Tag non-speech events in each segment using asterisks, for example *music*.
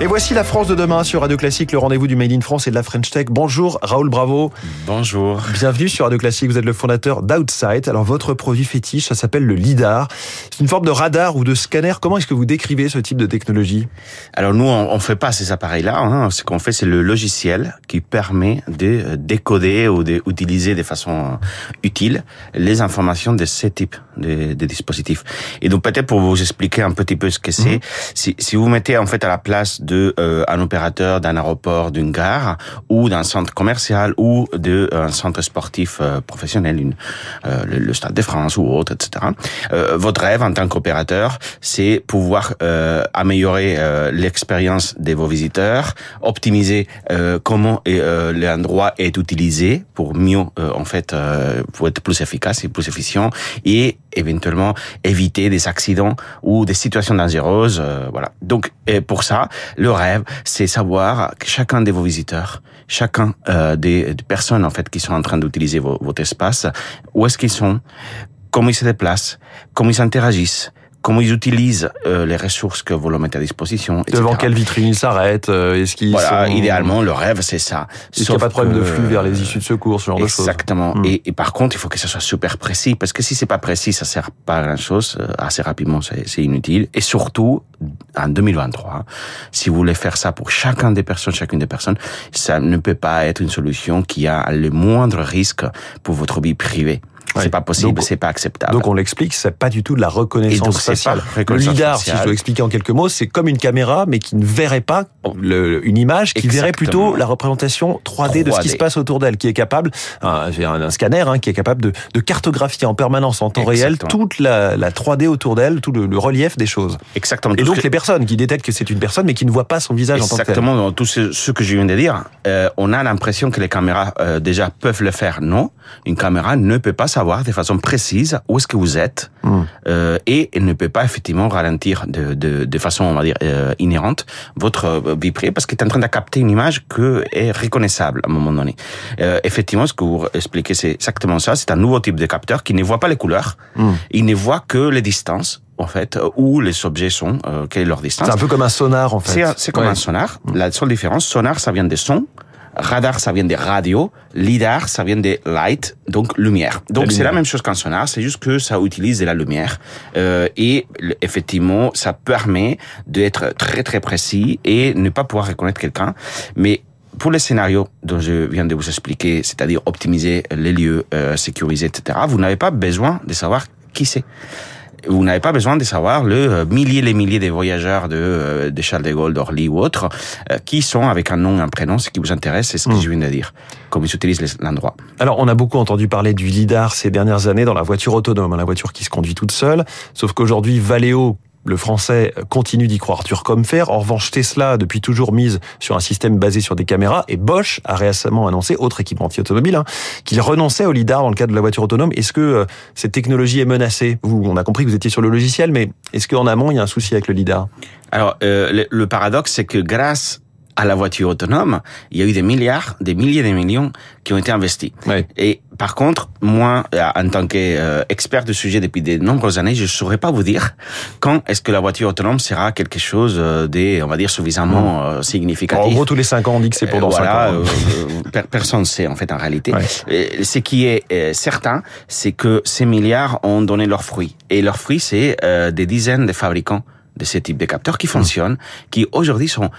Et voici la France de demain sur Radio Classique, le rendez-vous du Made in France et de la French Tech. Bonjour Raoul Bravo. Bonjour. Bienvenue sur Radio Classique, vous êtes le fondateur d'Outside. Alors votre produit fétiche, ça s'appelle le LIDAR. C'est une forme de radar ou de scanner. Comment est-ce que vous décrivez ce type de technologie? Alors nous, on ne fait pas ces appareils-là. Hein. Ce qu'on fait, c'est le logiciel qui permet de décoder ou d'utiliser de façon euh, utile les informations de ces types de, de dispositifs. Et donc peut-être pour vous expliquer un petit peu ce que c'est, mhm. si, si vous mettez en fait à la place de euh, un opérateur d'un aéroport, d'une gare ou d'un centre commercial ou d'un euh, centre sportif euh, professionnel, une, euh, le, Stade de France ou autre, etc. votre rêve en tant qu'opérateur, c'est pouvoir améliorer l'expérience de vos visiteurs, optimiser comment l'endroit est utilisé pour mieux en fait pour être plus efficace et plus efficient et éventuellement éviter des accidents ou des situations dangereuses. voilà. Donc pour ça, le rêve c'est savoir que chacun de vos visiteurs, chacun euh, des, personnes en fait qui sont en train d'utiliser votre espace, où est-ce qu'ils sont, comment ils se déplacent, comment ils interagissent, comment ils utilisent euh, les ressources que vous leur mettez à disposition. Etc. Devant quelle vitrine ils s'arrêtent euh, Est-ce qu'ils voilà, idéalement le rêve c'est ça. Est-ce qu'il n'y a pas de problème de flux vers les issues de secours, ce genre de choses Exactement. Hmm. Et, et, par contre, il faut que ça soit super précis parce que si c'est pas précis, ça sert pas à grand chose. Euh, assez rapidement, c'est inutile. Et surtout, en 2023, si vous voulez faire ça pour chacun des personnes, chacune des personnes, ça ne peut pas être une solution qui a le moindre risque pour votre vie privée. C'est pas possible, c'est pas acceptable. Donc on l'explique, c'est pas du tout de la reconnaissance faciale. le lidar, si je dois expliquer en quelques mots, c'est comme une caméra, mais qui ne verrait pas le, une image, qui verrait plutôt la représentation 3D, de ce qui se passe autour d'elle, qui est capable, un, un scanner, hein, qui est capable de, de, cartographier en permanence, en temps réel, toute la, la 3D autour d'elle, tout le, relief des choses. Exactement. Et donc les personnes qui détectent que c'est une personne, mais qui ne voient pas son visage en tant que Exactement. Dans tout ce, que je viens de dire, euh, on a l'impression que les caméras euh, déjà peuvent le faire. Non, une caméra ne peut pas savoir de façon précise où est-ce que vous êtes hmm. euh, et elle ne peut pas effectivement ralentir de, de, de façon, on va dire, euh, inhérente votre euh, vie privée parce qu'elle est en train de capter une image que est reconnaissable à un moment donné. Euh, effectivement, ce que vous expliquez, c'est exactement ça. C'est un nouveau type de capteur qui ne voit pas les couleurs, hmm. il ne voit que les distances en fait, où les objets sont, euh, quelle est leur distance. C'est un peu comme un sonar, en fait. C'est comme un sonar. Hmm. La seule différence, sonar, ça vient des sons, Radar, ça vient des radios. LIDAR, ça vient des light, donc lumière. Donc c'est la même chose qu'un sonar, c'est juste que ça utilise de la lumière. Euh, et effectivement, ça permet d'être très très précis et ne pas pouvoir reconnaître quelqu'un. Mais pour les scénarios dont je viens de vous expliquer, c'est-à-dire optimiser les lieux, euh, sécuriser, etc., vous n'avez pas besoin de savoir qui c'est vous n'avez pas besoin de savoir le euh, milliers et les milliers de voyageurs de, euh, de Charles de Gaulle, d'Orly ou autres, euh, qui sont avec un nom et un prénom. Ce qui vous intéresse, c'est ce que hmm. je viens de dire, comment ils utilisent l'endroit. Alors, on a beaucoup entendu parler du LIDAR ces dernières années dans la voiture autonome, hein, la voiture qui se conduit toute seule. Sauf qu'aujourd'hui, Valeo le français continue d'y croire dur comme fer. En revanche, Tesla, depuis toujours mise sur un système basé sur des caméras, et Bosch a récemment annoncé, autre équipementier automobile, hein, qu'il renonçait au lidar dans le cadre de la voiture autonome. Est-ce que euh, cette technologie est menacée? Vous, on a compris que vous étiez sur le logiciel, mais est-ce qu'en amont, il y a un souci avec le lidar? Alors, euh, le, paradoxe, c'est que grâce à la voiture autonome, il y a eu des milliards, des milliers de millions qui ont été investis. Et par contre, moi, euh, en tant qu'expert euh, du sujet depuis de nombreuses années, je ne saurais pas vous dire quand est-ce que la voiture autonome sera quelque chose euh, de, on va dire, suffisamment significatif. En gros, tous les cinq ans, on dit que c'est pour dans voilà, ans. personne ne sait, en fait, en réalité. Ce qui est certain, c'est que ces milliards ont donné leurs fruits. Et leurs fruits, c'est des dizaines de fabricants de ce type de capteurs qui fonctionnent, qui aujourd'hui sont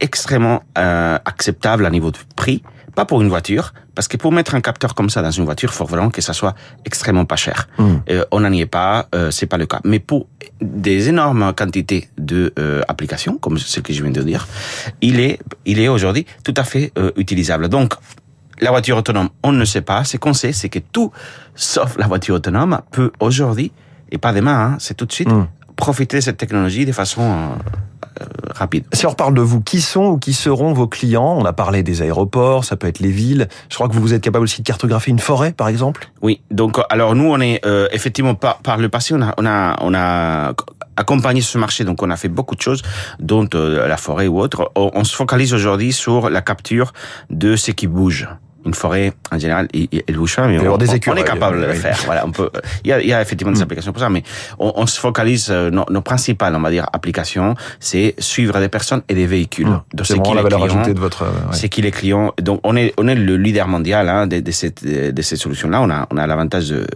extrêmement euh, acceptable à niveau de prix, pas pour une voiture, parce que pour mettre un capteur comme ça dans une voiture, il faut vraiment que ça soit extrêmement pas cher. Hmm. Euh, on n'en y est pas, euh, c'est pas le cas. Mais pour des énormes quantités de euh, applications, comme ce que je viens de dire, il est, il est aujourd'hui tout à fait euh, utilisable. Donc, la voiture autonome, on ne sait pas. Ce qu'on sait, c'est que tout, sauf la voiture autonome, peut aujourd'hui, et pas demain, hein, c'est tout de suite, hmm. profiter de cette technologie de façon euh, rapide. Si on reparle de vous, qui sont ou qui seront vos clients? On a parlé des aéroports, ça peut être les villes. Je crois que vous êtes capable aussi de cartographier une forêt, par exemple? Oui. Donc, alors nous, on est euh, effectivement par, par le passé, on a, on a, on a accompagné ce marché. Donc, on a fait beaucoup de choses, dont euh, la forêt ou autre. On, on se focalise aujourd'hui sur la capture de ce qui bouge une forêt, en général, elle bouge pas, mais on, des on, est capable de le faire. Voilà, on peut. Il y a, il y a effectivement des applications pour ça, mais on, on se focalise. Nos, nos, principales, on va dire, applications, c'est suivre des personnes et des véhicules. Mmh. C'est vraiment la valeur ajoutée de votre. Ouais. C'est qui les clients. Donc, on est, on est le leader mondial hein, de, de, cette, de ces solutions-là. On a, on a l'avantage de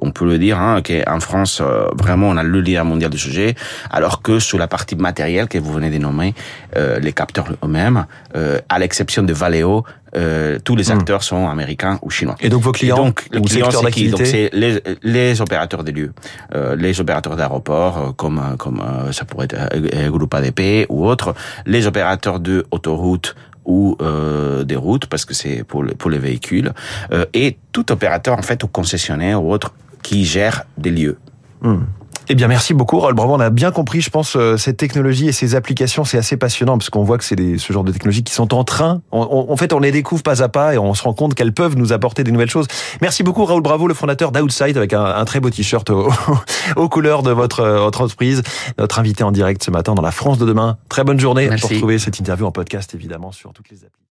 on peut le dire, hein, qu'en France, euh, vraiment, on a le leader mondial du sujet, alors que sur la partie matérielle que vous venez de nommer, euh, les capteurs eux-mêmes, euh, à l'exception de Valeo, euh, tous les acteurs mmh. sont américains ou chinois. Et donc vos clients, Et donc le client c'est qui Donc c'est les, les opérateurs des lieux, euh, les opérateurs d'aéroports comme comme ça pourrait être Groupe ADP ou autres, les opérateurs de autoroutes ou euh, des routes parce que c'est pour, pour les véhicules euh, et tout opérateur en fait ou concessionnaire ou autre qui gère des lieux. Mmh. Eh bien, merci beaucoup, Rolf Bravo. On a bien compris, je pense, euh, cette technologie et ces applications, c'est assez passionnant parce qu'on voit que c'est ce genre de technologies qui sont en train. On, en fait, on les découvre pas à pas et on se rend compte qu'elles peuvent nous apporter des nouvelles choses. Merci beaucoup, Raoul Bravo, le fondateur d'Outside, avec un, un, très beau t-shirt *laughs* aux, couleurs de votre, votre entreprise. Notre invité en direct ce matin dans la France de demain. Très bonne journée Merci. pour trouver cette interview en podcast, évidemment, sur toutes les applis.